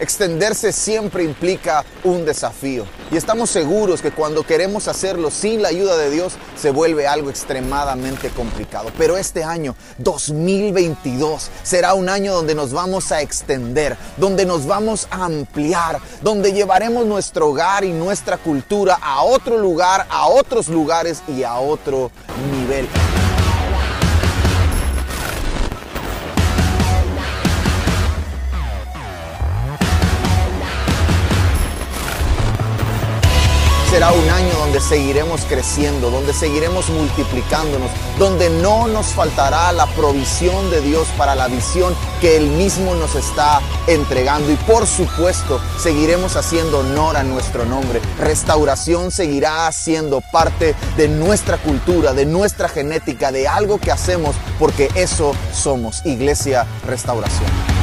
Extenderse siempre implica un desafío y estamos seguros que cuando queremos hacerlo sin la ayuda de Dios se vuelve algo extremadamente complicado. Pero este año 2022 será un año donde nos vamos a extender, donde nos vamos a ampliar, donde llevaremos nuestro hogar y nuestra cultura a otro lugar, a otros lugares y a otro nivel. Será un año donde seguiremos creciendo, donde seguiremos multiplicándonos, donde no nos faltará la provisión de Dios para la visión que Él mismo nos está entregando. Y por supuesto, seguiremos haciendo honor a nuestro nombre. Restauración seguirá siendo parte de nuestra cultura, de nuestra genética, de algo que hacemos, porque eso somos, Iglesia Restauración.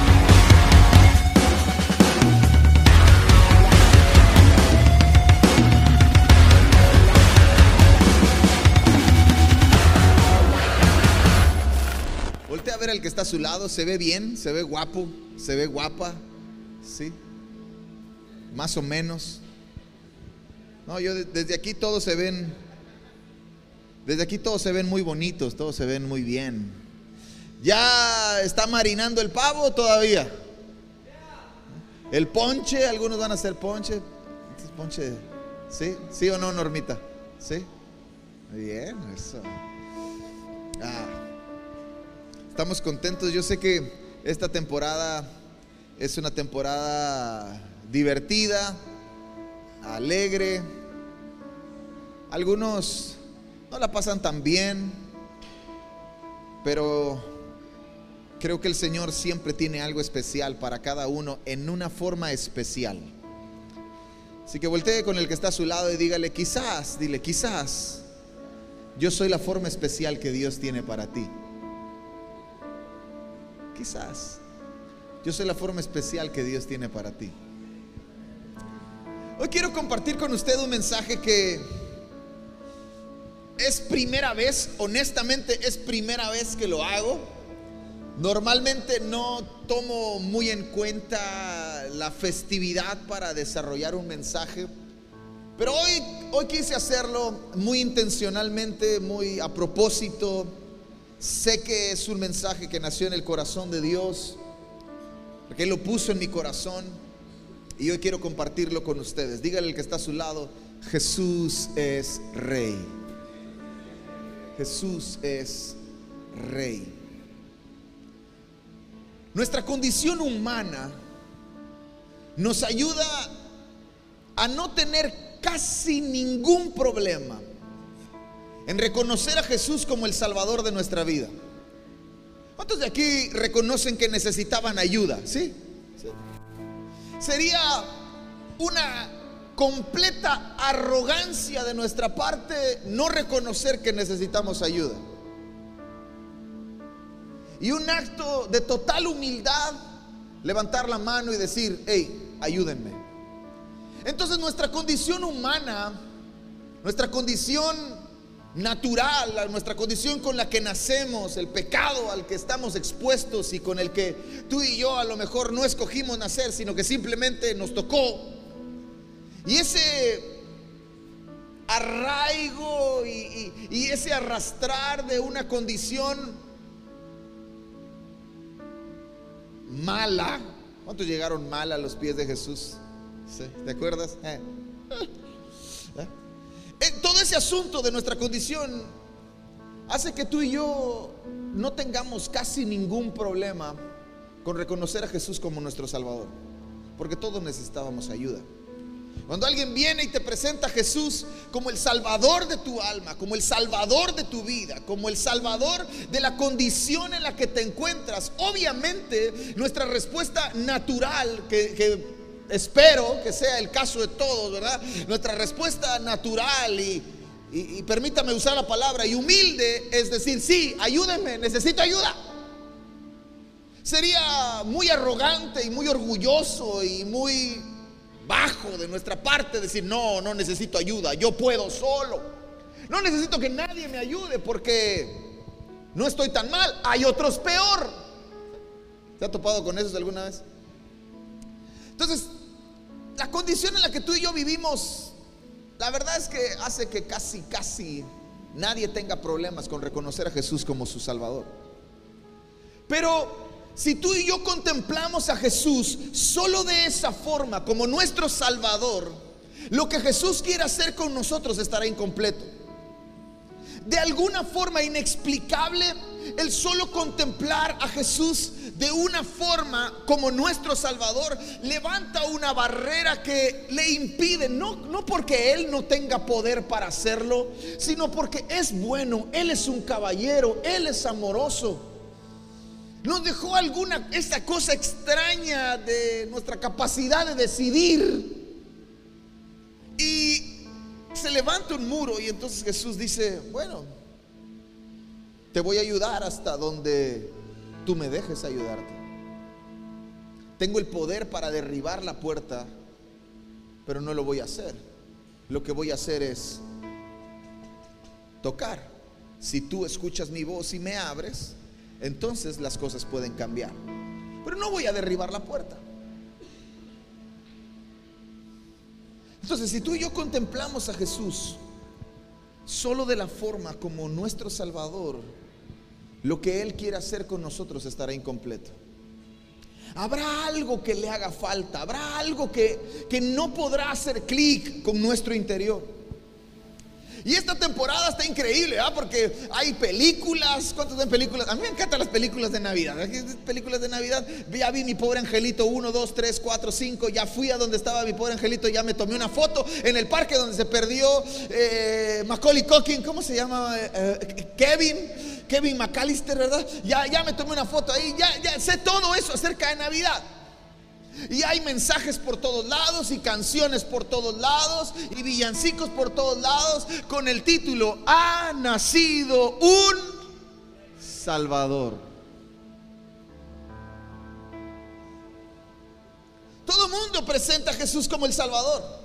Está a su lado, se ve bien, se ve guapo, se ve guapa, ¿sí? Más o menos. No, yo de- desde aquí todos se ven, desde aquí todos se ven muy bonitos, todos se ven muy bien. ¿Ya está marinando el pavo todavía? El ponche, algunos van a hacer ponche. Este es ponche, ¿sí? ¿Sí o no, Normita? ¿Sí? Bien, eso. Ah. Estamos contentos. Yo sé que esta temporada es una temporada divertida, alegre. Algunos no la pasan tan bien, pero creo que el Señor siempre tiene algo especial para cada uno en una forma especial. Así que voltee con el que está a su lado y dígale, quizás, dile, quizás yo soy la forma especial que Dios tiene para ti. Quizás. Yo soy la forma especial que Dios tiene para ti. Hoy quiero compartir con usted un mensaje que es primera vez, honestamente es primera vez que lo hago. Normalmente no tomo muy en cuenta la festividad para desarrollar un mensaje, pero hoy, hoy quise hacerlo muy intencionalmente, muy a propósito. Sé que es un mensaje que nació en el corazón de Dios, porque Él lo puso en mi corazón y hoy quiero compartirlo con ustedes. Dígale al que está a su lado, Jesús es rey. Jesús es rey. Nuestra condición humana nos ayuda a no tener casi ningún problema en reconocer a Jesús como el Salvador de nuestra vida. ¿Cuántos de aquí reconocen que necesitaban ayuda? ¿Sí? ¿Sí? Sería una completa arrogancia de nuestra parte no reconocer que necesitamos ayuda. Y un acto de total humildad, levantar la mano y decir, hey, ayúdenme. Entonces nuestra condición humana, nuestra condición natural, nuestra condición con la que nacemos, el pecado al que estamos expuestos y con el que tú y yo a lo mejor no escogimos nacer, sino que simplemente nos tocó. Y ese arraigo y, ese arrastrar de una condición mala. ¿Cuántos llegaron mal a los pies de Jesús? ¿Sí? ¿Te acuerdas? ¿Eh? Eh, Todo ese asunto de nuestra condición hace que tú y yo no tengamos casi ningún problema con reconocer a Jesús como nuestro Salvador, porque todos necesitábamos ayuda. Cuando alguien viene y te presenta a Jesús como el salvador de tu alma, como el salvador de tu vida, como el salvador de la condición en la que te encuentras, obviamente nuestra respuesta natural, que, que espero que sea el caso de todos, ¿verdad? Nuestra respuesta natural y, permítame usar la palabra, y humilde es decir, sí, ayúdenme, necesito ayuda. Sería muy arrogante y muy orgulloso y muy bajo de nuestra parte decir, no, no necesito ayuda, yo puedo solo. No necesito que nadie me ayude porque no estoy tan mal, hay otros peor. ¿Se ha topado con eso alguna vez? Entonces, la condición en la que tú y yo vivimos, la verdad es que hace que casi, casi nadie tenga problemas con reconocer a Jesús como su Salvador. Pero si tú y yo contemplamos a Jesús solo de esa forma, como nuestro Salvador, lo que Jesús quiere hacer con nosotros estará incompleto. De alguna forma inexplicable, el solo contemplar a Jesús de una forma como nuestro Salvador levanta una barrera que le impide, no, no porque Él no tenga poder para hacerlo, sino porque es bueno, Él es un caballero, Él es amoroso. Nos dejó alguna, esta cosa extraña de nuestra capacidad de decidir. Y se levanta un muro y entonces Jesús dice, bueno, te voy a ayudar hasta donde tú me dejes ayudarte. Tengo el poder para derribar la puerta, pero no lo voy a hacer. Lo que voy a hacer es tocar. Si tú escuchas mi voz y me abres, entonces las cosas pueden cambiar. Pero no voy a derribar la puerta. Entonces, si tú y yo contemplamos a Jesús solo de la forma como nuestro Salvador, lo que Él quiere hacer con nosotros estará incompleto. Habrá algo que le haga falta, habrá algo que, que no podrá hacer clic con nuestro interior. Y esta temporada está increíble, ¿ah? Porque hay películas. ¿Cuántas ven películas? A mí me encantan las películas de Navidad. Películas de Navidad. Ya vi mi pobre angelito 1, 2, 3, 4, 5. Ya fui a donde estaba mi pobre angelito. Ya me tomé una foto en el parque donde se perdió eh, Macaulay Culkin. ¿Cómo se llama? Eh, eh, Kevin. Kevin McAllister, ¿verdad? Ya, ya me tomé una foto ahí. Ya, ya sé todo eso acerca de Navidad. Y hay mensajes por todos lados y canciones por todos lados y villancicos por todos lados con el título Ha nacido un Salvador. Todo mundo presenta a Jesús como el Salvador.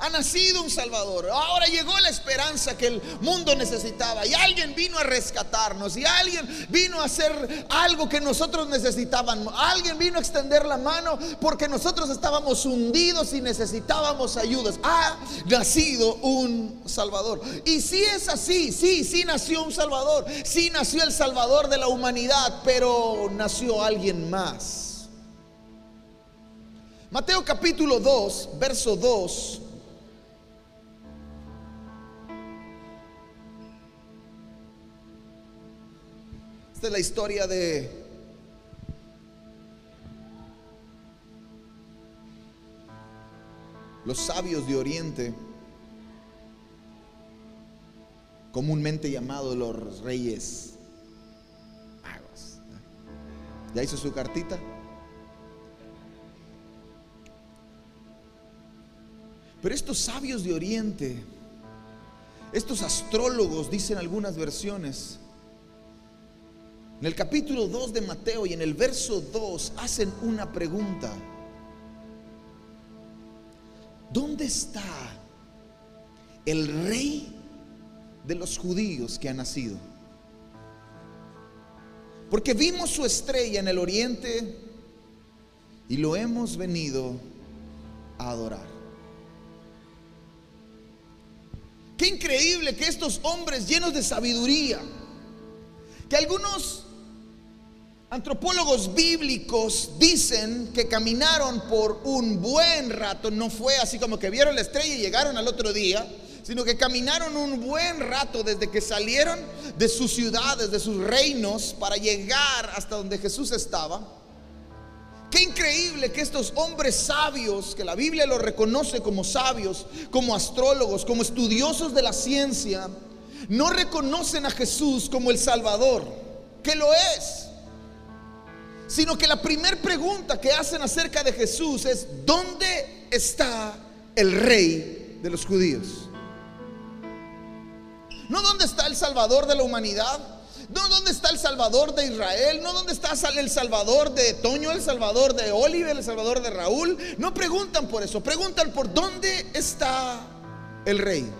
Ha nacido un Salvador. Ahora llegó la esperanza que el mundo necesitaba. Y alguien vino a rescatarnos. Y alguien vino a hacer algo que nosotros necesitábamos. Alguien vino a extender la mano porque nosotros estábamos hundidos y necesitábamos ayudas. Ha nacido un Salvador. Y si es así, sí, sí nació un Salvador. Sí nació el Salvador de la humanidad. Pero nació alguien más. Mateo capítulo 2, verso 2 Esta es la historia de los sabios de Oriente, comúnmente llamados los reyes magos. ¿Ya hizo su cartita? Pero estos sabios de Oriente, estos astrólogos, dicen algunas versiones, en el capítulo 2 de Mateo y en el verso 2 hacen una pregunta. ¿Dónde está el rey de los judíos que ha nacido? Porque vimos su estrella en el oriente y lo hemos venido a adorar. Qué increíble que estos hombres llenos de sabiduría, que algunos Antropólogos bíblicos dicen que caminaron por un buen rato, no fue así como que vieron la estrella y llegaron al otro día, sino que caminaron un buen rato desde que salieron de sus ciudades, de sus reinos, para llegar hasta donde Jesús estaba. Qué increíble que estos hombres sabios, que la Biblia los reconoce como sabios, como astrólogos, como estudiosos de la ciencia, no reconocen a Jesús como el Salvador, que lo es sino que la primera pregunta que hacen acerca de Jesús es, ¿dónde está el rey de los judíos? No dónde está el Salvador de la humanidad, no dónde está el Salvador de Israel, no dónde está el Salvador de Toño, el Salvador de Oliver, el Salvador de Raúl. No preguntan por eso, preguntan por dónde está el rey.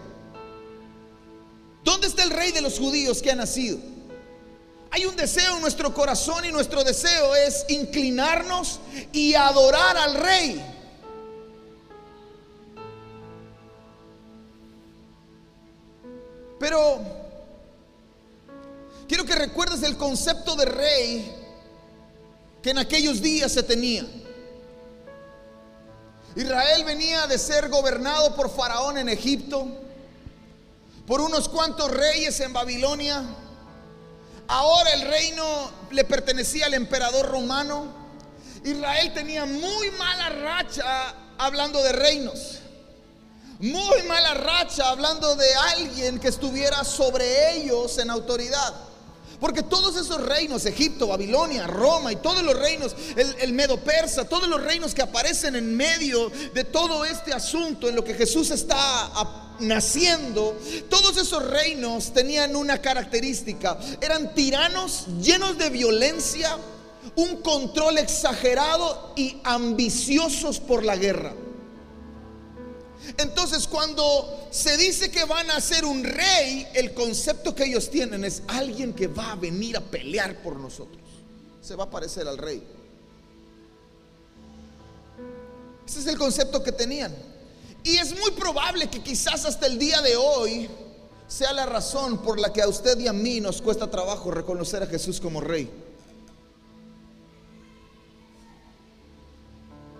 ¿Dónde está el rey de los judíos que ha nacido? Hay un deseo en nuestro corazón y nuestro deseo es inclinarnos y adorar al rey. Pero quiero que recuerdes el concepto de rey que en aquellos días se tenía. Israel venía de ser gobernado por Faraón en Egipto, por unos cuantos reyes en Babilonia. Ahora el reino le pertenecía al emperador romano. Israel tenía muy mala racha hablando de reinos. Muy mala racha hablando de alguien que estuviera sobre ellos en autoridad. Porque todos esos reinos, Egipto, Babilonia, Roma y todos los reinos, el, Medo Persa, todos los reinos que aparecen en medio de todo este asunto en lo que Jesús está naciendo, todos esos reinos tenían una característica. Eran tiranos llenos de violencia, un control exagerado y ambiciosos por la guerra. Entonces cuando se dice que van a ser un rey, el concepto que ellos tienen es alguien que va a venir a pelear por nosotros. Se va a parecer al rey. Ese es el concepto que tenían. Y es muy probable que quizás hasta el día de hoy sea la razón por la que a usted y a mí nos cuesta trabajo reconocer a Jesús como rey.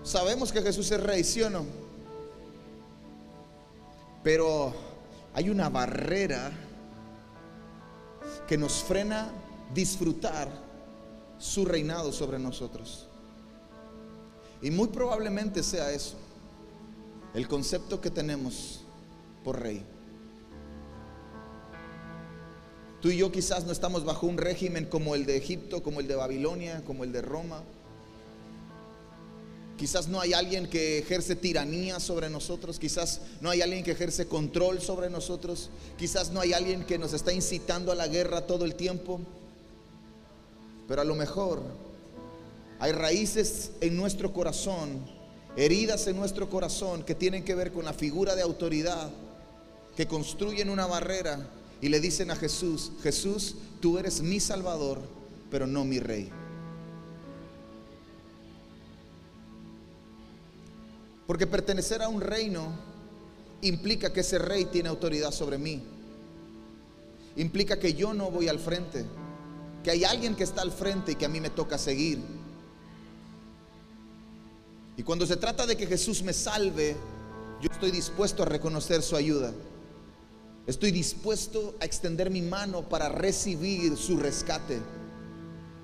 Sabemos que Jesús es rey, ¿sí o no? Pero hay una barrera que nos frena disfrutar su reinado sobre nosotros. Y muy probablemente sea eso, el concepto que tenemos por rey. Tú y yo quizás no estamos bajo un régimen como el de Egipto, como el de Babilonia, como el de Roma. Quizás no hay alguien que ejerce tiranía sobre nosotros, quizás no hay alguien que ejerce control sobre nosotros, quizás no hay alguien que nos está incitando a la guerra todo el tiempo, pero a lo mejor hay raíces en nuestro corazón, heridas en nuestro corazón que tienen que ver con la figura de autoridad, que construyen una barrera y le dicen a Jesús, Jesús, tú eres mi Salvador, pero no mi Rey. Porque pertenecer a un reino implica que ese rey tiene autoridad sobre mí. Implica que yo no voy al frente, que hay alguien que está al frente y que a mí me toca seguir. Y cuando se trata de que Jesús me salve, yo estoy dispuesto a reconocer su ayuda. Estoy dispuesto a extender mi mano para recibir su rescate.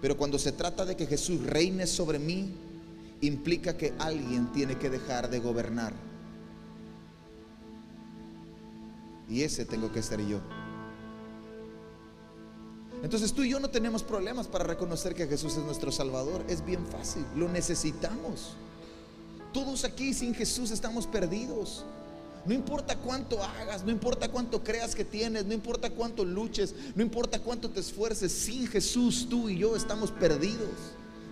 Pero cuando se trata de que Jesús reine sobre mí, implica que alguien tiene que dejar de gobernar. Y ese tengo que ser yo. Entonces tú y yo no tenemos problemas para reconocer que Jesús es nuestro Salvador. Es bien fácil, lo necesitamos. Todos aquí sin Jesús estamos perdidos. No importa cuánto hagas, no importa cuánto creas que tienes, no importa cuánto luches, no importa cuánto te esfuerces, sin Jesús tú y yo estamos perdidos.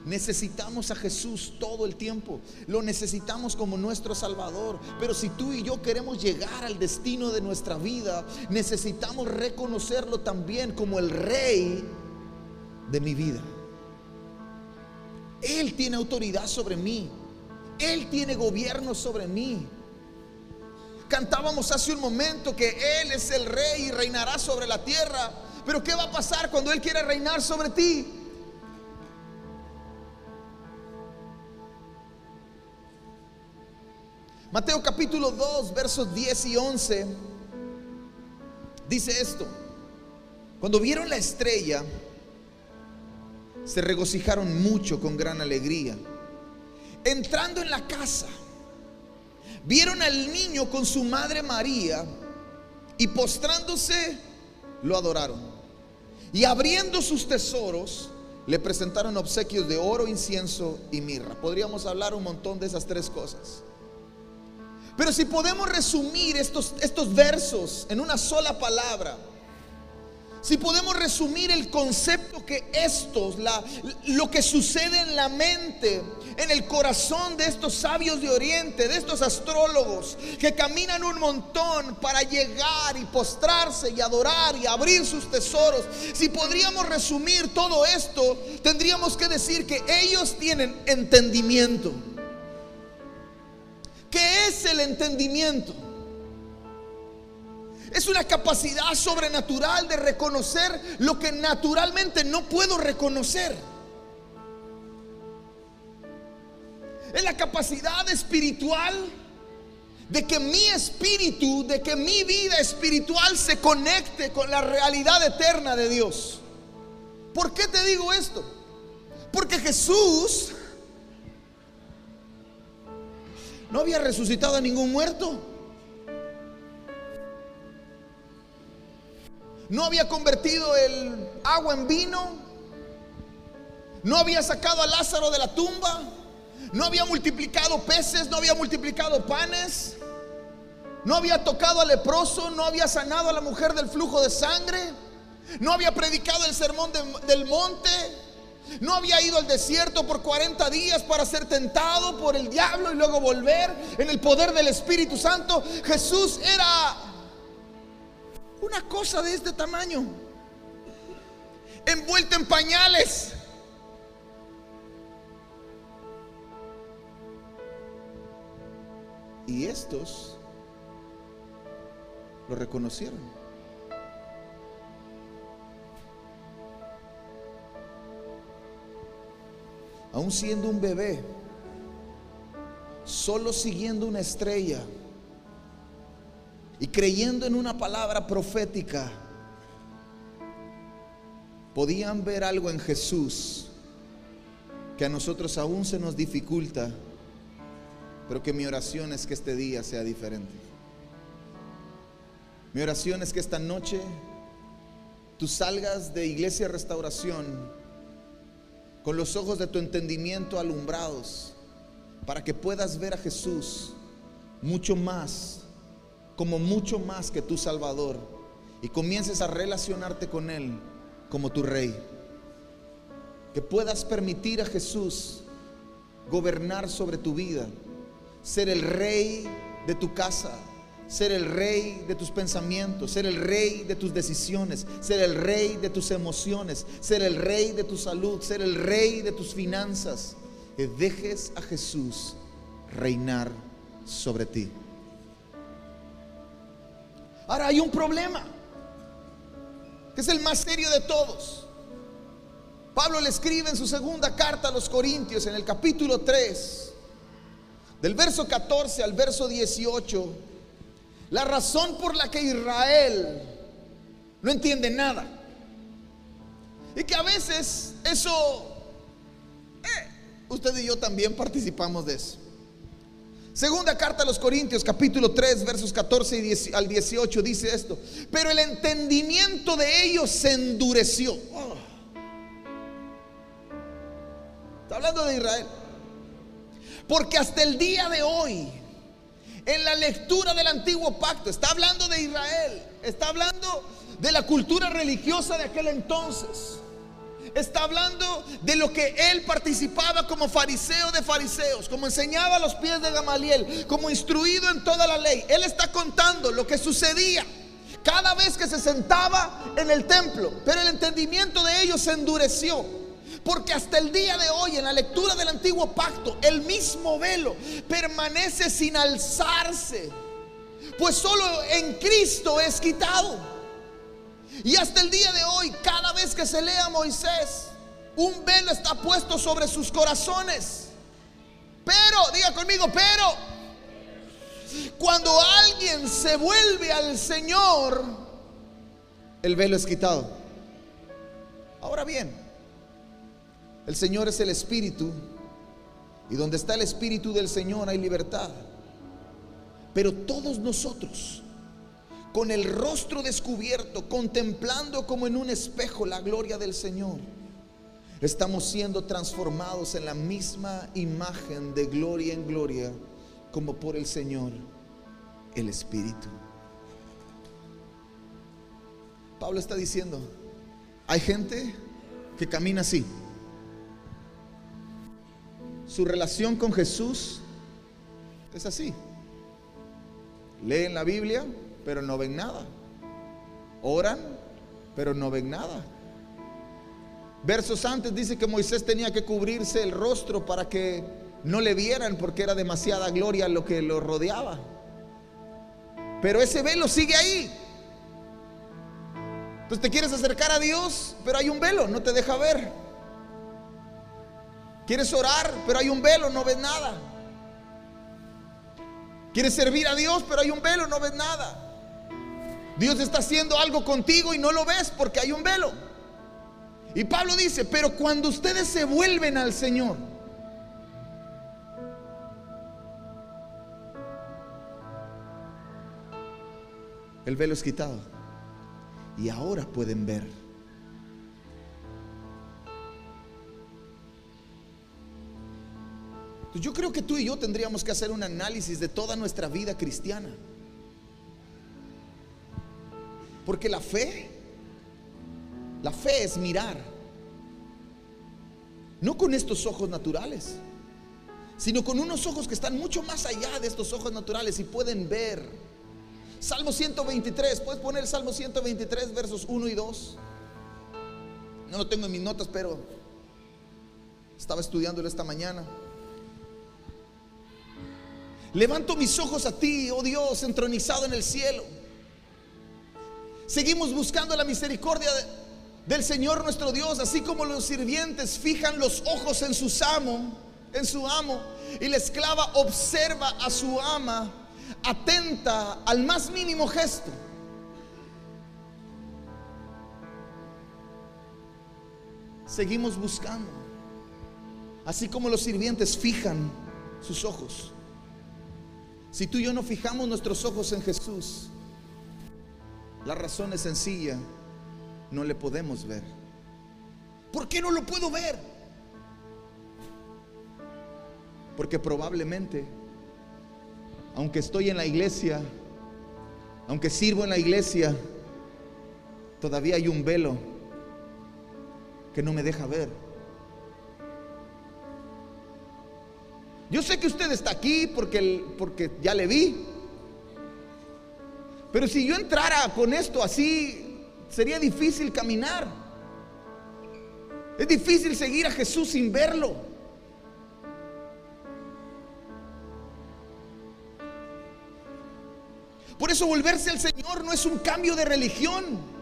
Necesitamos a Jesús todo el tiempo. Lo necesitamos como nuestro Salvador. Pero si tú y yo queremos llegar al destino de nuestra vida, necesitamos reconocerlo también como el Rey de mi vida. Él tiene autoridad sobre mí. Él tiene gobierno sobre mí. Cantábamos hace un momento que Él es el Rey y reinará sobre la tierra. Pero ¿qué va a pasar cuando Él quiere reinar sobre ti? Mateo capítulo 2, versos 10 y 11, dice esto. Cuando vieron la estrella, se regocijaron mucho con gran alegría. Entrando en la casa, vieron al niño con su madre María y postrándose, lo adoraron. Y abriendo sus tesoros, le presentaron obsequios de oro, incienso y mirra. Podríamos hablar un montón de esas tres cosas. Pero si podemos resumir estos, estos versos en una sola palabra, si podemos resumir el concepto que estos, la, lo que sucede en la mente en el corazón de estos sabios de Oriente, de estos astrólogos que caminan un montón para llegar y postrarse y adorar y abrir sus tesoros. Si podríamos resumir todo esto, tendríamos que decir que ellos tienen entendimiento. ¿Qué es el entendimiento? Es una capacidad sobrenatural de reconocer lo que naturalmente no puedo reconocer. Es la capacidad espiritual de que mi espíritu, de que mi vida espiritual se conecte con la realidad eterna de Dios. ¿Por qué te digo esto? Porque Jesús no había resucitado a ningún muerto. No había convertido el agua en vino. No había sacado a Lázaro de la tumba. No había multiplicado peces. No había multiplicado panes. No había tocado al leproso. No había sanado a la mujer del flujo de sangre. No había predicado el sermón del monte. No había ido al desierto por 40 días para ser tentado por el diablo y luego volver en el poder del Espíritu Santo. Jesús era una cosa de este tamaño, envuelto en pañales. Y estos lo reconocieron. Aún siendo un bebé, solo siguiendo una estrella y creyendo en una palabra profética, podían ver algo en Jesús que a nosotros aún se nos dificulta, pero que mi oración es que este día sea diferente. Mi oración es que esta noche tú salgas de iglesia restauración con los ojos de tu entendimiento alumbrados para que puedas ver a Jesús mucho más como mucho más que tu Salvador y comiences a relacionarte con Él como tu Rey. Que puedas permitir a Jesús gobernar sobre tu vida, ser el Rey de tu casa, ser el Rey de tus pensamientos, ser el Rey de tus decisiones, ser el Rey de tus emociones, ser el Rey de tu salud, ser el Rey de tus finanzas. Que dejes a Jesús reinar sobre ti. Ahora hay un problema, que es el más serio de todos. Pablo le escribe en su segunda carta a los Corintios, en el capítulo 3, del verso 14 al verso 18, la razón por la que Israel no entiende nada. Y que a veces eso, eh, usted y yo también participamos de eso. Segunda carta a los Corintios, capítulo 3, versos 14 al 18, dice esto. Pero el entendimiento de ellos se endureció. Oh. Está hablando de Israel. Porque hasta el día de hoy, en la lectura del antiguo pacto, está hablando de Israel. Está hablando de la cultura religiosa de aquel entonces está hablando de lo que él participaba como fariseo de fariseos, como enseñaba a los pies de Gamaliel, como instruido en toda la ley. Él está contando lo que sucedía cada vez que se sentaba en el templo, pero el entendimiento de ellos se endureció. Porque hasta el día de hoy, en la lectura del antiguo pacto, el mismo velo permanece sin alzarse. Pues solo en Cristo es quitado. Y hasta el día de hoy, cada vez que se lea Moisés, un velo está puesto sobre sus corazones. Pero, diga conmigo, pero, cuando alguien se vuelve al Señor, el velo es quitado. Ahora bien, el Señor es el Espíritu y donde está el Espíritu del Señor hay libertad. Pero todos nosotros con el rostro descubierto, contemplando como en un espejo la gloria del Señor, estamos siendo transformados en la misma imagen de gloria en gloria, como por el Señor, el Espíritu. Pablo está diciendo, hay gente que camina así. Su relación con Jesús es así. Leen la Biblia, pero no ven nada. Oran, pero no ven nada. Versos antes dice que Moisés tenía que cubrirse el rostro para que no le vieran porque era demasiada gloria lo que lo rodeaba. Pero ese velo sigue ahí. Entonces te quieres acercar a Dios, pero hay un velo, no te deja ver. Quieres orar, pero hay un velo, no ves nada. Quieres servir a Dios, pero hay un velo, no ves nada. Dios está haciendo algo contigo y no lo ves porque hay un velo. Y Pablo dice, pero cuando ustedes se vuelven al Señor, el velo es quitado. Y ahora pueden ver. Yo creo que tú y yo tendríamos que hacer un análisis de toda nuestra vida cristiana. Porque la fe, la fe es mirar. No con estos ojos naturales, sino con unos ojos que están mucho más allá de estos ojos naturales y pueden ver. Salmo 123, puedes poner Salmo 123, versos 1 y 2. No lo tengo en mis notas, pero estaba estudiándolo esta mañana. Levanto mis ojos a ti, oh Dios, entronizado en el cielo. Seguimos buscando la misericordia del Señor nuestro Dios, así como los sirvientes fijan los ojos en su amo, en su amo, y la esclava observa a su ama, atenta al más mínimo gesto. Seguimos buscando, así como los sirvientes fijan sus ojos. Si tú y yo no fijamos nuestros ojos en Jesús, la razón es sencilla, no le podemos ver. ¿Por qué no lo puedo ver? Porque probablemente, aunque estoy en la iglesia, aunque sirvo en la iglesia, todavía hay un velo que no me deja ver. Yo sé que usted está aquí porque, porque ya le vi. Pero si yo entrara con esto así, sería difícil caminar. Es difícil seguir a Jesús sin verlo. Por eso volverse al Señor no es un cambio de religión.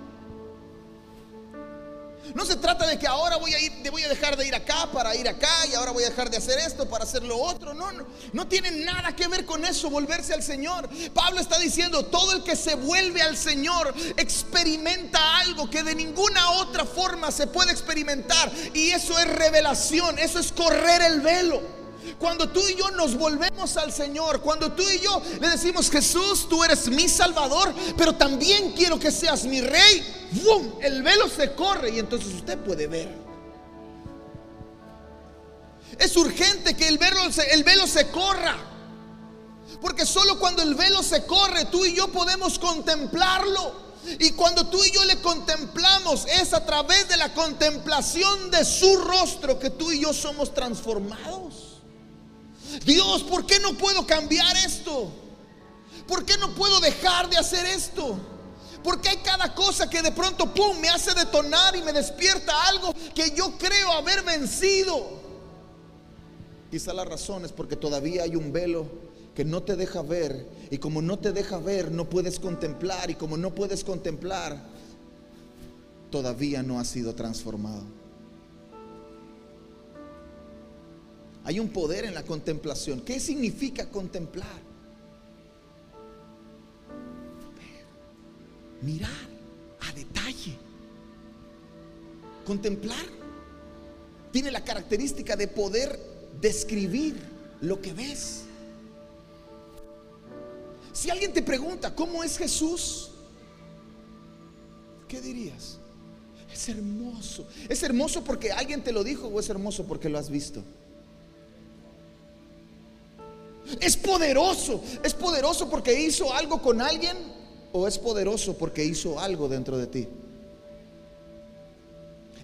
No se trata de que ahora voy a ir, voy a dejar de ir acá para ir acá y ahora voy a dejar de hacer esto para hacer lo otro. No, no, no tiene nada que ver con eso, volverse al Señor. Pablo está diciendo, todo el que se vuelve al Señor experimenta algo que de ninguna otra forma se puede experimentar. Y eso es revelación, eso es correr el velo. Cuando tú y yo nos volvemos al Señor, cuando tú y yo le decimos, Jesús, tú eres mi Salvador, pero también quiero que seas mi Rey, ¡Bum! el velo se corre y entonces usted puede ver. Es urgente que el velo, el velo se corra. Porque solo cuando el velo se corre, tú y yo podemos contemplarlo. Y cuando tú y yo le contemplamos, es a través de la contemplación de su rostro que tú y yo somos transformados. Dios, ¿por qué no puedo cambiar esto? ¿Por qué no puedo dejar de hacer esto? Porque hay cada cosa que de pronto, ¡pum!, me hace detonar y me despierta algo que yo creo haber vencido. Quizá la razón es porque todavía hay un velo que no te deja ver. Y como no te deja ver, no puedes contemplar. Y como no puedes contemplar, todavía no ha sido transformado. Hay un poder en la contemplación. ¿Qué significa contemplar? Mirar a detalle. Contemplar tiene la característica de poder describir lo que ves. Si alguien te pregunta, ¿cómo es Jesús? ¿Qué dirías? Es hermoso. ¿Es hermoso porque alguien te lo dijo o es hermoso porque lo has visto? Es poderoso. ¿Es poderoso porque hizo algo con alguien? ¿O es poderoso porque hizo algo dentro de ti?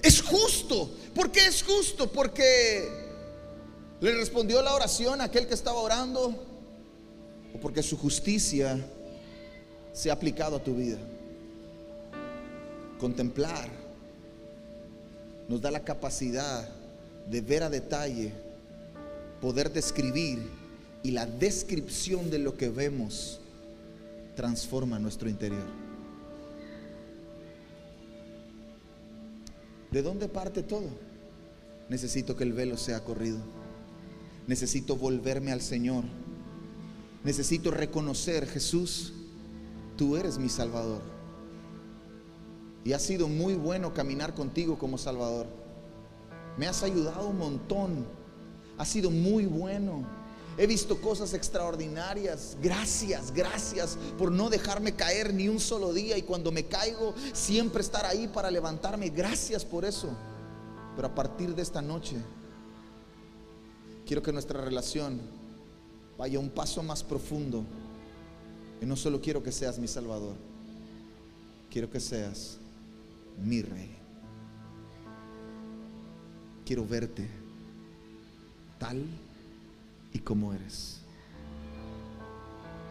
Es justo. ¿Por qué es justo? Porque ¿Le respondió la oración a aquel que estaba orando? ¿O porque su justicia se ha aplicado a tu vida? Contemplar nos da la capacidad de ver a detalle, poder describir y la descripción de lo que vemos transforma nuestro interior. ¿De dónde parte todo? Necesito que el velo sea corrido. Necesito volverme al Señor. Necesito reconocer, Jesús, tú eres mi Salvador. Y ha sido muy bueno caminar contigo como Salvador. Me has ayudado un montón. Ha sido muy bueno. He visto cosas extraordinarias. Gracias, gracias por no dejarme caer ni un solo día. Y cuando me caigo, siempre estar ahí para levantarme. Gracias por eso. Pero a partir de esta noche, quiero que nuestra relación vaya un paso más profundo. Y no solo quiero que seas mi Salvador, quiero que seas mi Rey. Quiero verte tal y como eres.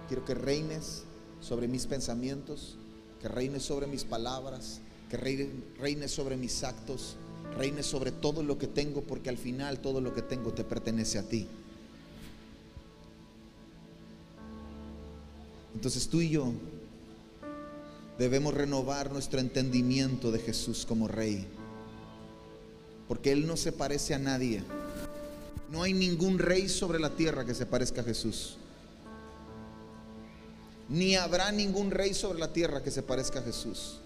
Quiero que reines sobre mis pensamientos, que reines sobre mis palabras, que reines sobre mis actos, reines sobre todo lo que tengo, porque al final todo lo que tengo te pertenece a ti. Entonces tú y yo debemos renovar nuestro entendimiento de Jesús como Rey, porque Él no se parece a nadie. No hay ningún rey sobre la tierra que se parezca a Jesús. Ni habrá ningún rey sobre la tierra que se parezca a Jesús.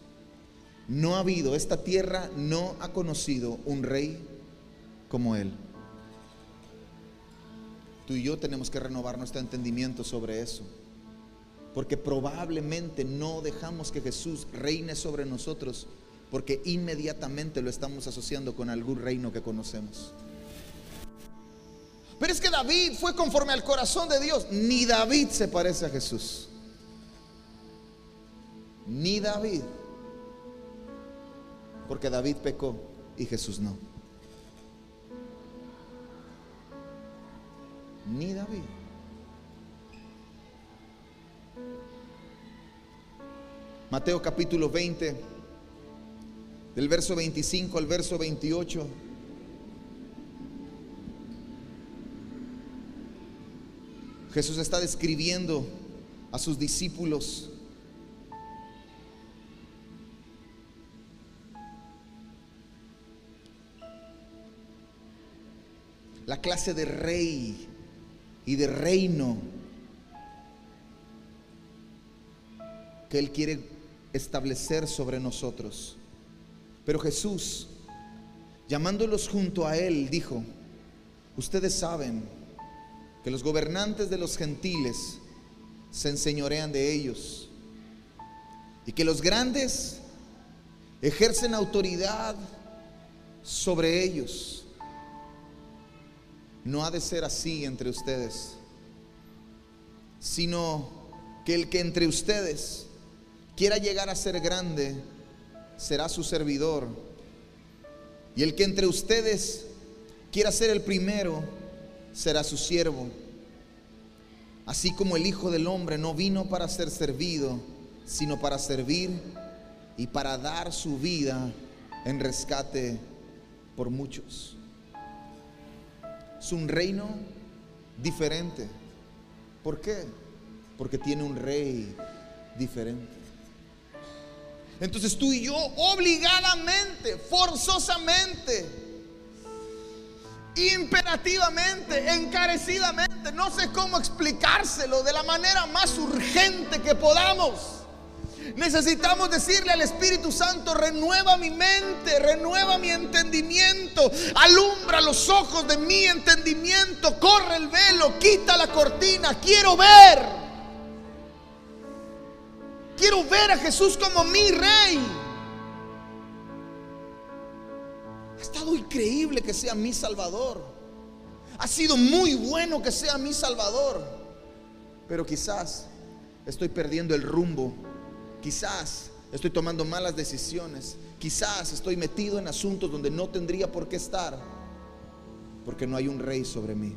No ha habido, esta tierra no ha conocido un rey como Él. Tú y yo tenemos que renovar nuestro entendimiento sobre eso. Porque probablemente no dejamos que Jesús reine sobre nosotros porque inmediatamente lo estamos asociando con algún reino que conocemos. Pero es que David fue conforme al corazón de Dios. Ni David se parece a Jesús. Ni David. Porque David pecó y Jesús no. Ni David. Mateo capítulo 20, del verso 25 al verso 28. Jesús está describiendo a sus discípulos la clase de rey y de reino que Él quiere establecer sobre nosotros. Pero Jesús, llamándolos junto a Él, dijo, ustedes saben, que los gobernantes de los gentiles se enseñorean de ellos y que los grandes ejercen autoridad sobre ellos. No ha de ser así entre ustedes, sino que el que entre ustedes quiera llegar a ser grande será su servidor. Y el que entre ustedes quiera ser el primero será su siervo. Así como el Hijo del Hombre no vino para ser servido, sino para servir y para dar su vida en rescate por muchos. Es un reino diferente. ¿Por qué? Porque tiene un rey diferente. Entonces tú y yo obligadamente, forzosamente, imperativamente, encarecidamente, no sé cómo explicárselo de la manera más urgente que podamos. Necesitamos decirle al Espíritu Santo, renueva mi mente, renueva mi entendimiento, alumbra los ojos de mi entendimiento, corre el velo, quita la cortina, quiero ver. Quiero ver a Jesús como mi rey. Ha estado increíble que sea mi Salvador. Ha sido muy bueno que sea mi Salvador. Pero quizás estoy perdiendo el rumbo. Quizás estoy tomando malas decisiones. Quizás estoy metido en asuntos donde no tendría por qué estar. porque no hay un rey sobre mí.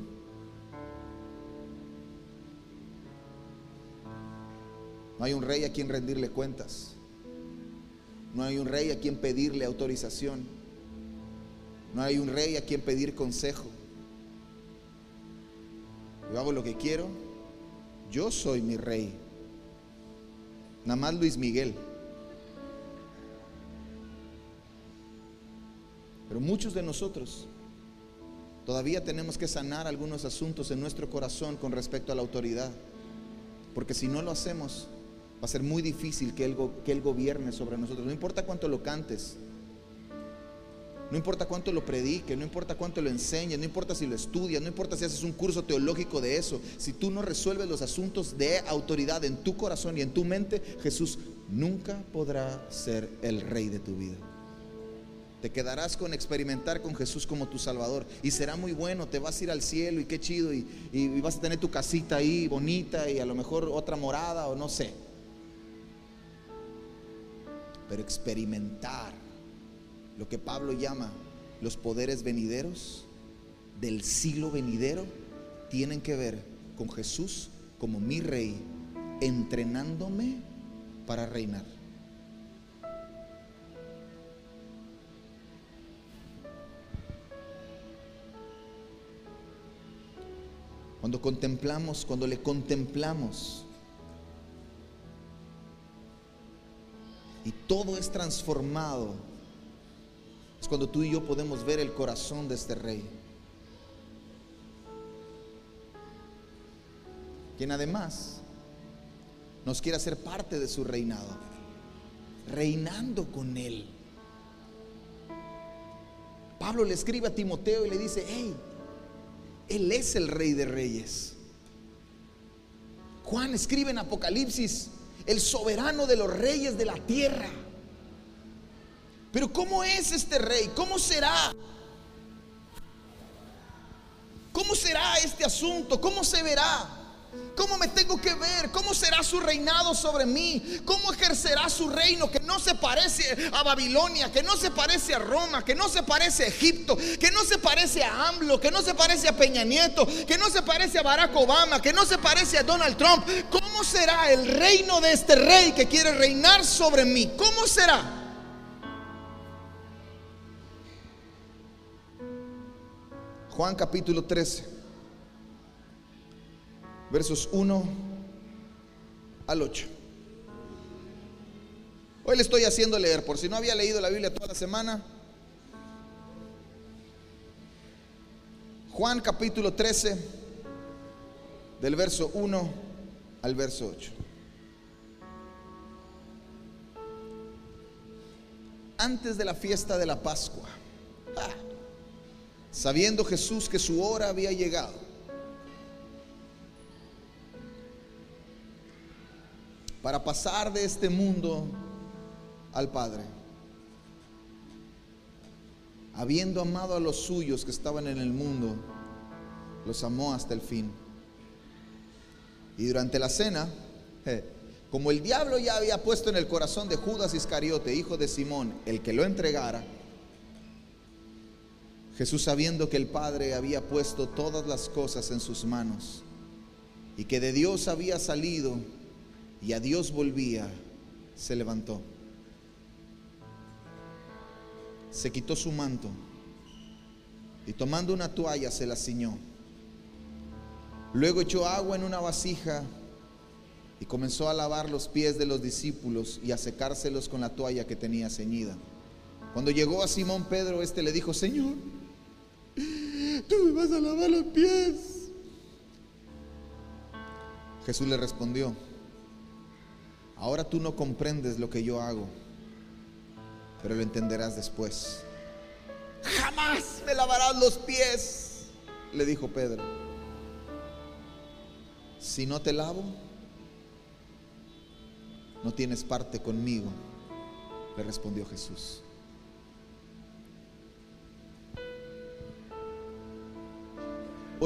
No hay un rey a quien rendirle cuentas. No hay un rey a quien pedirle autorización. No hay un rey a quien pedir consejo. Yo hago lo que quiero. Yo soy mi rey. Nada más Luis Miguel. Pero muchos de nosotros todavía tenemos que sanar algunos asuntos en nuestro corazón con respecto a la autoridad. Porque si no lo hacemos, va a ser muy difícil que Él, que gobierne sobre nosotros. No importa cuánto lo cantes, no importa cuánto lo prediques, no importa cuánto lo enseñes, no importa si lo estudias, no importa si haces un curso teológico de eso. Si tú no resuelves los asuntos de autoridad en tu corazón y en tu mente, Jesús nunca podrá ser el rey de tu vida. Te quedarás con experimentar con Jesús como tu Salvador. Y será muy bueno, te vas a ir al cielo y qué chido. Y vas a tener tu casita ahí bonita y a lo mejor otra morada o no sé. Pero experimentar lo que Pablo llama los poderes venideros del siglo venidero tienen que ver con Jesús como mi rey, entrenándome para reinar. Cuando contemplamos, cuando le contemplamos, y todo es transformado, es cuando tú y yo podemos ver el corazón de este rey. Quien además nos quiere hacer parte de su reinado, reinando con él. Pablo le escribe a Timoteo y le dice, hey, él es el rey de reyes. Juan escribe en Apocalipsis, el soberano de los reyes de la tierra. Pero ¿cómo es este rey? ¿Cómo será? ¿Cómo será este asunto? ¿Cómo se verá? ¿Cómo me tengo que ver? ¿Cómo será su reinado sobre mí? ¿Cómo ejercerá su reino que no se parece a Babilonia, que no se parece a Roma, que no se parece a Egipto, que no se parece a AMLO, que no se parece a Peña Nieto, que no se parece a Barack Obama, que no se parece a Donald Trump? ¿Cómo será el reino de este rey que quiere reinar sobre mí? ¿Cómo será? Juan capítulo 13 versos 1 al 8. Hoy le estoy haciendo leer, por si no había leído la Biblia toda la semana. Juan capítulo 13, del verso 1 al verso 8. Antes de la fiesta de la Pascua, ah, sabiendo Jesús que su hora había llegado, para pasar de este mundo al Padre. Habiendo amado a los suyos que estaban en el mundo, los amó hasta el fin. Y durante la cena, como el diablo ya había puesto en el corazón de Judas Iscariote, hijo de Simón, el que lo entregara, Jesús sabiendo que el Padre había puesto todas las cosas en sus manos y que de Dios había salido y a Dios volvía, se levantó. Se quitó su manto y tomando una toalla se la ciñó. Luego echó agua en una vasija y comenzó a lavar los pies de los discípulos y a secárselos con la toalla que tenía ceñida. Cuando llegó a Simón Pedro, este le dijo, Señor, tú me vas a lavar los pies. Jesús le respondió, Ahora tú no comprendes lo que yo hago, pero lo entenderás después. Jamás me lavarás los pies, le dijo Pedro. Si no te lavo, no tienes parte conmigo, le respondió Jesús.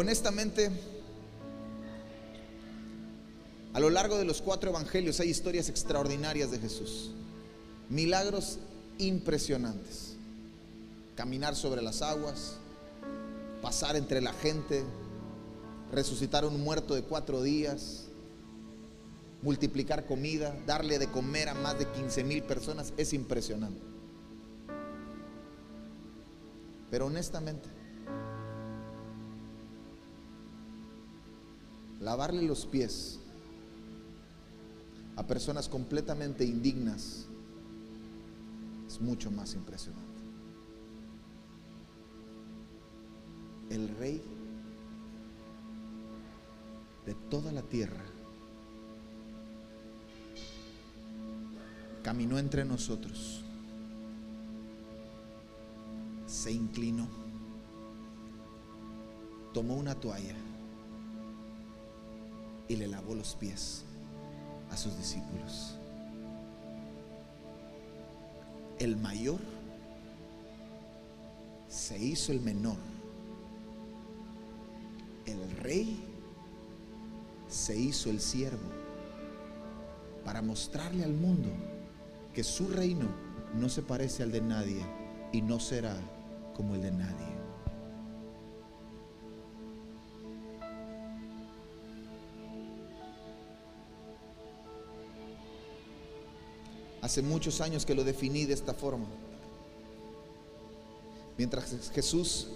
Honestamente, a lo largo de los cuatro evangelios hay historias extraordinarias de Jesús. Milagros impresionantes. Caminar sobre las aguas, pasar entre la gente, resucitar a un muerto de cuatro días, multiplicar comida, darle de comer a más de 15 mil personas, es impresionante. Pero honestamente, lavarle los pies a personas completamente indignas es mucho más impresionante. El rey de toda la tierra caminó entre nosotros, se inclinó, tomó una toalla y le lavó los pies a sus discípulos. El mayor se hizo el menor. El rey se hizo el siervo para mostrarle al mundo que su reino no se parece al de nadie y no será como el de nadie. Hace muchos años que lo definí de esta forma. Mientras Jesús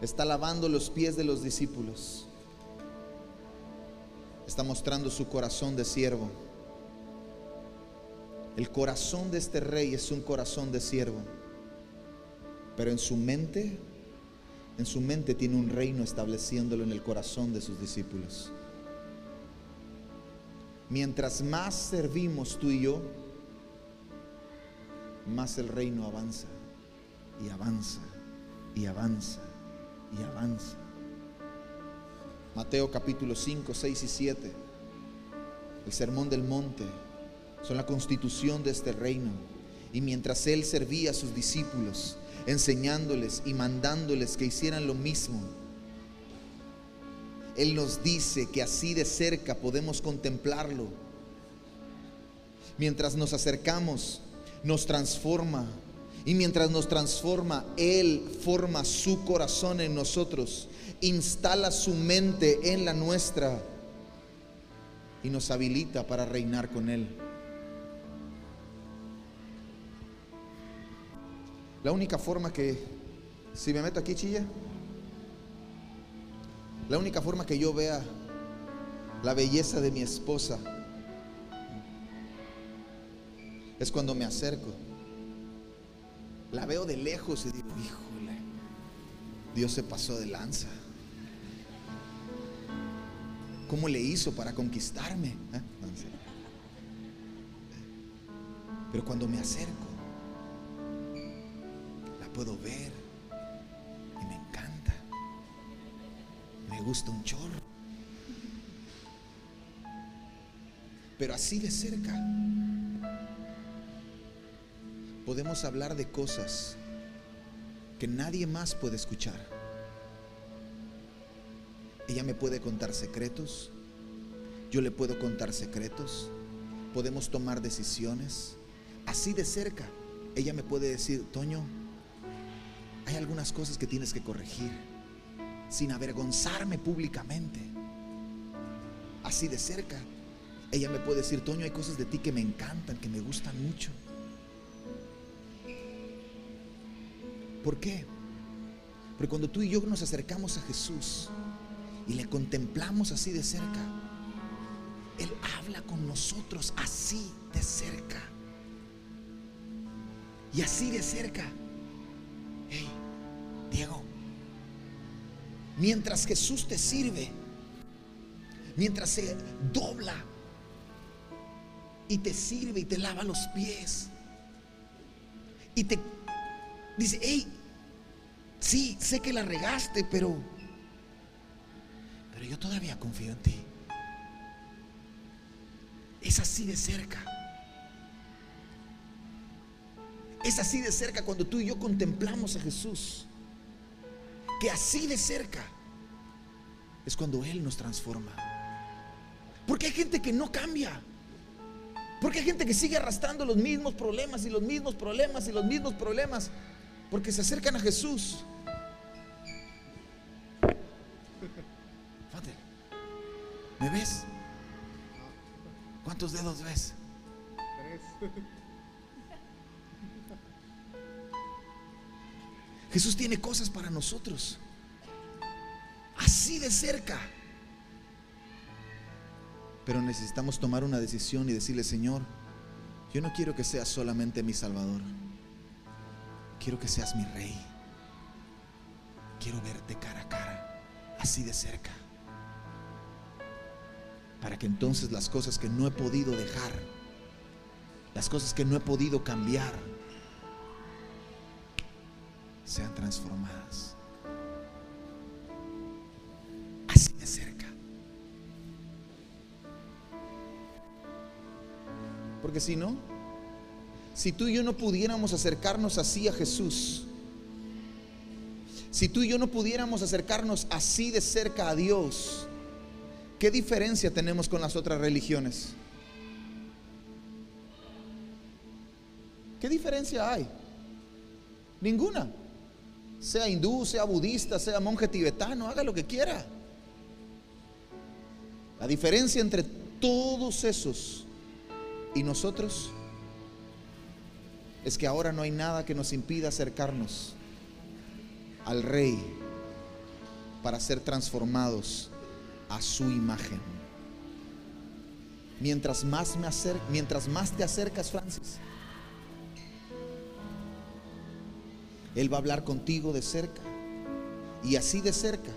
está lavando los pies de los discípulos, está mostrando su corazón de siervo. El corazón de este rey es un corazón de siervo. Pero en su mente, en su mente tiene un reino estableciéndolo en el corazón de sus discípulos. Mientras más servimos tú y yo, más el reino avanza y avanza y avanza y avanza. Mateo capítulo 5, 6 y 7. El sermón del monte son la constitución de este reino. Y mientras él servía a sus discípulos, enseñándoles y mandándoles que hicieran lo mismo, él nos dice que así de cerca podemos contemplarlo. Mientras nos acercamos nos transforma. Y mientras nos transforma, Él forma su corazón en nosotros, instala su mente en la nuestra y nos habilita para reinar con Él. La única forma que, si me meto aquí, chilla, la única forma que yo vea la belleza de mi esposa es cuando me acerco. La veo de lejos y digo, híjole, Dios se pasó de lanza. ¿Cómo le hizo para conquistarme? ¿Eh? Pero cuando me acerco, la puedo ver y me encanta. Me gusta un chorro. Pero así de cerca podemos hablar de cosas que nadie más puede escuchar. Ella me puede contar secretos, yo le puedo contar secretos, podemos tomar decisiones así de cerca. Ella me puede decir, Toño, hay algunas cosas que tienes que corregir sin avergonzarme públicamente. Así de cerca. Ella me puede decir, Toño, hay cosas de ti que me encantan, que me gustan mucho. ¿Por qué? Porque cuando tú y yo nos acercamos a Jesús y le contemplamos así de cerca, Él habla con nosotros así de cerca. Y así de cerca. Hey, Diego, mientras Jesús te sirve, mientras se dobla y te sirve y te lava los pies y te dice, hey, sí, sé que la regaste, pero, pero yo todavía confío en ti. Es así de cerca. Es así de cerca cuando tú y yo contemplamos a Jesús. Que así de cerca es cuando Él nos transforma. Porque hay gente que no cambia. Porque hay gente que sigue arrastrando los mismos problemas y los mismos problemas y los mismos problemas porque se acercan a Jesús. ¿me ves? ¿Cuántos dedos ves? Tres. Jesús tiene cosas para nosotros. Así de cerca. Pero necesitamos tomar una decisión y decirle, Señor, yo no quiero que seas solamente mi Salvador. Quiero que seas mi Rey. Quiero verte cara a cara, así de cerca. Para que entonces las cosas que no he podido dejar, las cosas que no he podido cambiar, sean transformadas. Así de cerca. Porque si no, si tú y yo no pudiéramos acercarnos así a Jesús, si tú y yo no pudiéramos acercarnos así de cerca a Dios, ¿qué diferencia tenemos con las otras religiones? ¿Qué diferencia hay? Ninguna. Sea hindú, sea budista, sea monje tibetano, haga lo que quiera. La diferencia entre todos esos y nosotros es que ahora no hay nada que nos impida acercarnos al Rey para ser transformados a su imagen. Mientras más me acer mientras más te acercas, Francis, Él va a hablar contigo de cerca. Y así de cerca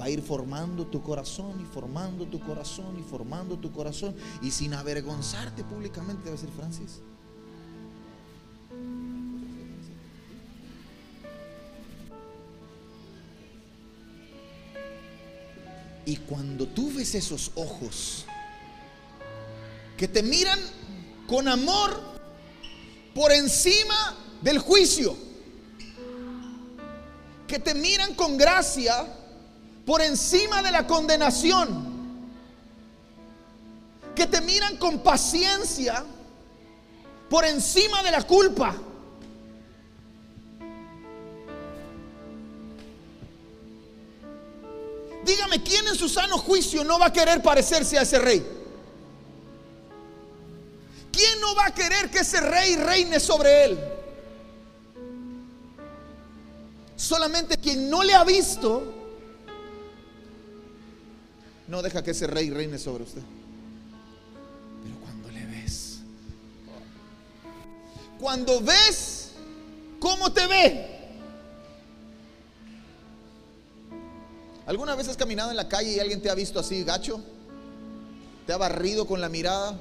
va a ir formando tu corazón y formando tu corazón y formando tu corazón. Y sin avergonzarte públicamente, debe ser Francis. Y cuando tú ves esos ojos que te miran con amor por encima del juicio, que te miran con gracia por encima de la condenación, que te miran con paciencia por encima de la culpa. Dígame, ¿quién en su sano juicio no va a querer parecerse a ese rey? ¿Quién no va a querer que ese rey reine sobre él? Solamente quien no le ha visto no deja que ese rey reine sobre usted. Pero cuando le ves, cuando ves cómo te ve, ¿Alguna vez has caminado en la calle y alguien te ha visto así gacho? ¿Te ha barrido con la mirada?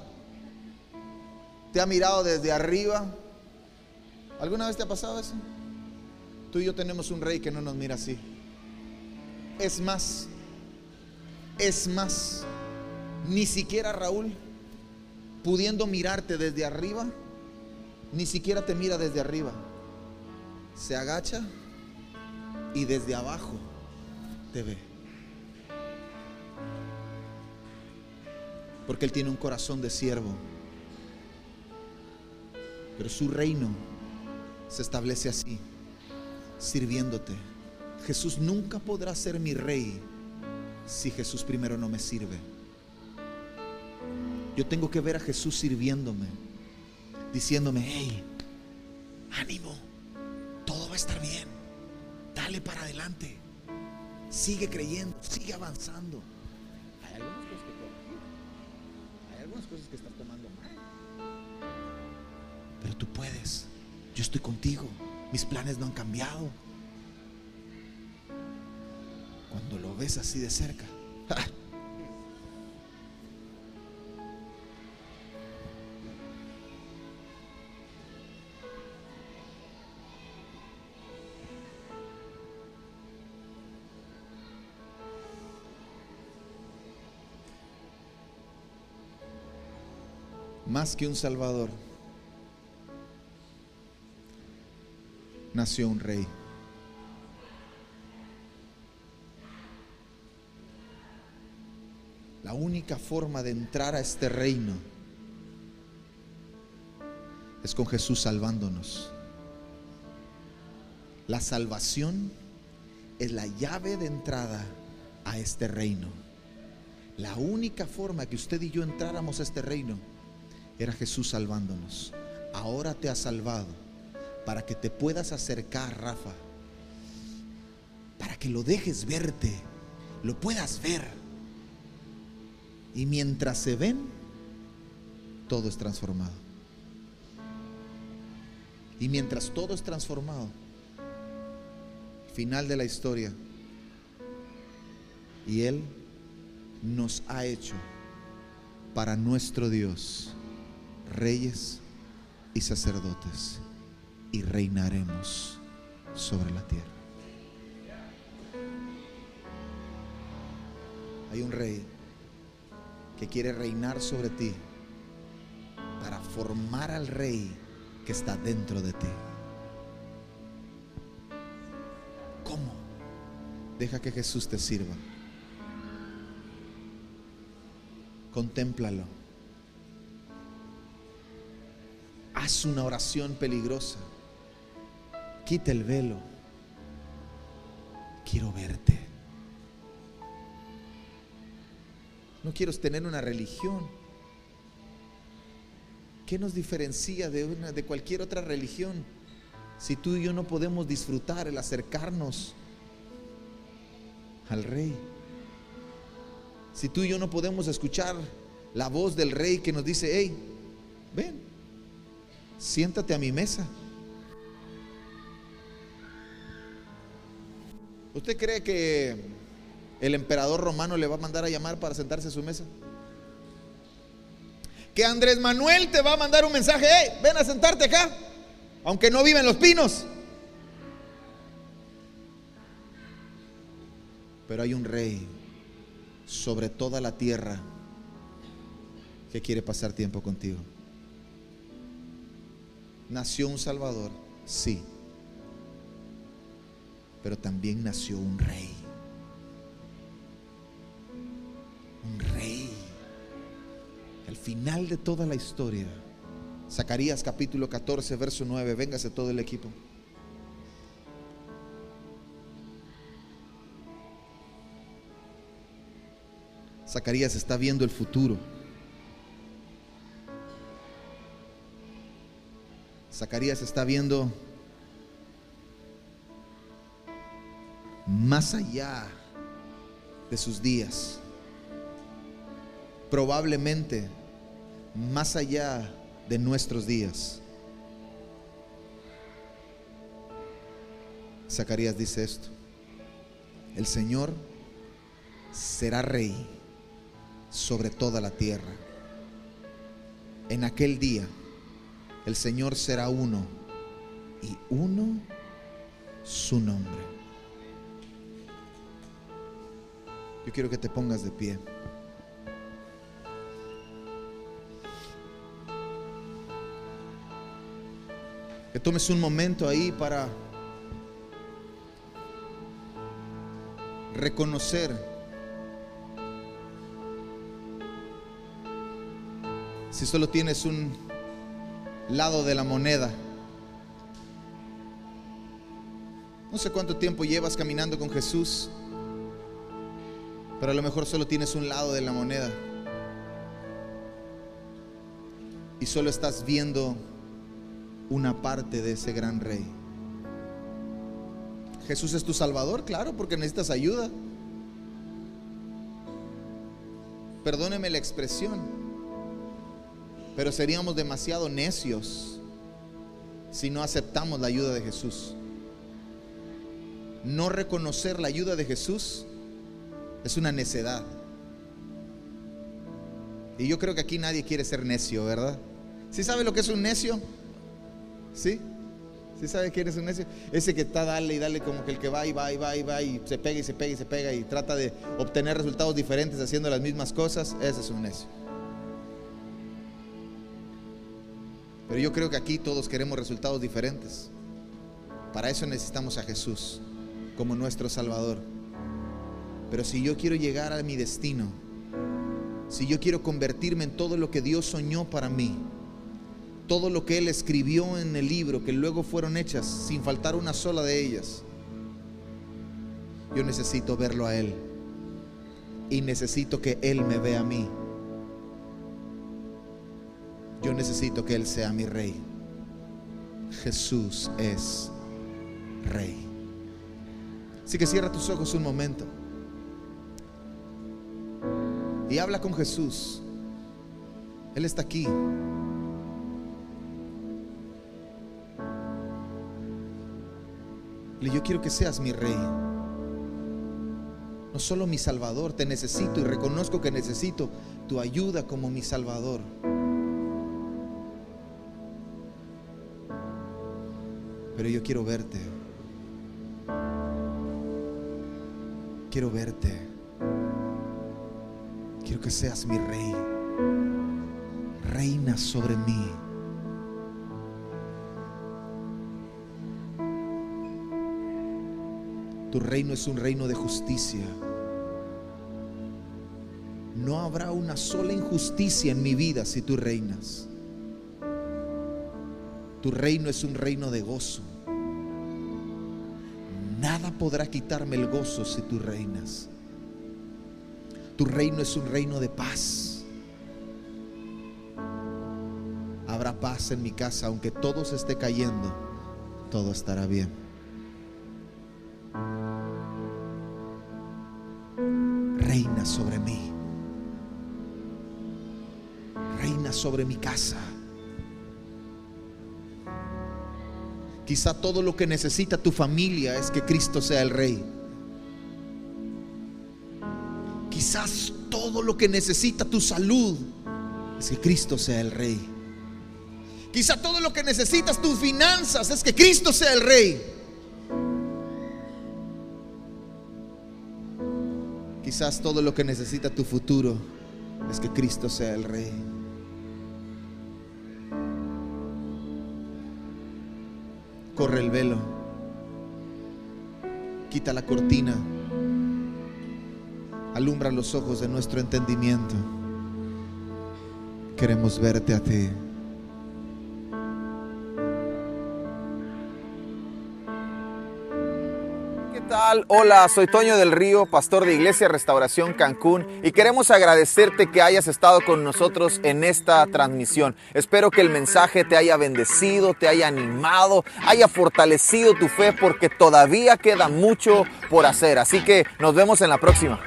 ¿Te ha mirado desde arriba? ¿Alguna vez te ha pasado eso? Tú y yo tenemos un rey que no nos mira así. Es más, es más, ni siquiera Raúl, pudiendo mirarte desde arriba, ni siquiera te mira desde arriba. Se agacha y desde abajo te ve. Porque Él tiene un corazón de siervo. Pero su reino se establece así, sirviéndote. Jesús nunca podrá ser mi rey si Jesús primero no me sirve. Yo tengo que ver a Jesús sirviéndome, diciéndome, hey, ánimo, todo va a estar bien, dale para adelante. Sigue creyendo, sigue avanzando. Hay algunas cosas que corregir. Hay algunas cosas que estás tomando mal. Pero tú puedes. Yo estoy contigo. Mis planes no han cambiado. Cuando lo ves así de cerca. Más que un salvador, nació un rey. La única forma de entrar a este reino es con Jesús salvándonos. La salvación es la llave de entrada a este reino. La única forma que usted y yo entráramos a este reino era Jesús salvándonos. Ahora te ha salvado para que te puedas acercar, Rafa. Para que lo dejes verte, lo puedas ver. Y mientras se ven, todo es transformado. Y mientras todo es transformado, final de la historia, y Él nos ha hecho para nuestro Dios reyes y sacerdotes y reinaremos sobre la tierra. Hay un rey que quiere reinar sobre ti para formar al rey que está dentro de ti. ¿Cómo? Deja que Jesús te sirva. Contémplalo. Haz una oración peligrosa. Quita el velo. Quiero verte. No quiero tener una religión. ¿Qué nos diferencia de, una, de cualquier otra religión? Si tú y yo no podemos disfrutar el acercarnos al Rey. Si tú y yo no podemos escuchar la voz del Rey que nos dice, hey, ven, siéntate a mi mesa. ¿Usted cree que el emperador romano le va a mandar a llamar para sentarse a su mesa? Que Andrés Manuel te va a mandar un mensaje, hey, ven a sentarte acá, aunque no viven los pinos. Pero hay un rey sobre toda la tierra que quiere pasar tiempo contigo. Nació un Salvador, sí, pero también nació un rey. Un rey. Al final de toda la historia, Zacarías capítulo 14, verso 9, véngase todo el equipo. Zacarías está viendo el futuro. Zacarías está viendo más allá de sus días. Probablemente más allá de nuestros días. Zacarías dice esto. El Señor será rey sobre toda la tierra. En aquel día el Señor será uno y uno su nombre. Yo quiero que te pongas de pie. Que tomes un momento ahí para reconocer si solo tienes un lado de la moneda. No sé cuánto tiempo llevas caminando con Jesús, pero a lo mejor solo tienes un lado de la moneda. Y solo estás viendo una parte de ese gran rey. Jesús es tu Salvador, claro, porque necesitas ayuda. Perdóneme la expresión, pero seríamos demasiado necios si no aceptamos la ayuda de Jesús. No reconocer la ayuda de Jesús es una necedad. Y yo creo que aquí nadie quiere ser necio, ¿verdad? ¿Sí sabe lo que es un necio? ¿Sí? ¿Sí sabe quién es un necio? Ese que está dale y dale como que el que va y va y va y va y se pega y se pega y se pega y trata de obtener resultados diferentes haciendo las mismas cosas. Ese es un necio. Pero yo creo que aquí todos queremos resultados diferentes. Para eso necesitamos a Jesús como nuestro Salvador. Pero si yo quiero llegar a mi destino, si yo quiero convertirme en todo lo que Dios soñó para mí, todo lo que Él escribió en el libro, que luego fueron hechas sin faltar una sola de ellas, yo necesito verlo a Él. y necesito que Él me vea a mí. Yo necesito que Él sea mi rey. Jesús es rey. Así que cierra tus ojos un momento y habla con Jesús. Él está aquí. yo quiero que seas mi rey. No solo mi salvador, te necesito y reconozco que necesito tu ayuda como mi salvador. Pero yo quiero verte. Quiero verte. Quiero que seas mi rey. Reina sobre mí. Tu reino es un reino de justicia. No habrá una sola injusticia en mi vida si tú reinas. Tu reino es un reino de gozo. Nada podrá quitarme el gozo si tú reinas. Tu reino es un reino de paz. Habrá paz en mi casa, aunque todo se esté cayendo, todo estará bien. reina sobre mí. Reina sobre mi casa. Quizá todo lo que necesita tu familia es que Cristo sea el rey. Quizás todo lo que necesita tu salud es que Cristo sea el rey. Quizá todo lo que necesitas tus finanzas es que Cristo sea el rey. Quizás todo lo que necesita tu futuro es que Cristo sea el Rey. Corre el velo. Quita la cortina. Alumbra los ojos de nuestro entendimiento. Queremos verte a ti. Hola, soy Toño del Río, pastor de Iglesia Restauración Cancún y queremos agradecerte que hayas estado con nosotros en esta transmisión. Espero que el mensaje te haya bendecido, te haya animado, haya fortalecido tu fe porque todavía queda mucho por hacer. Así que nos vemos en la próxima.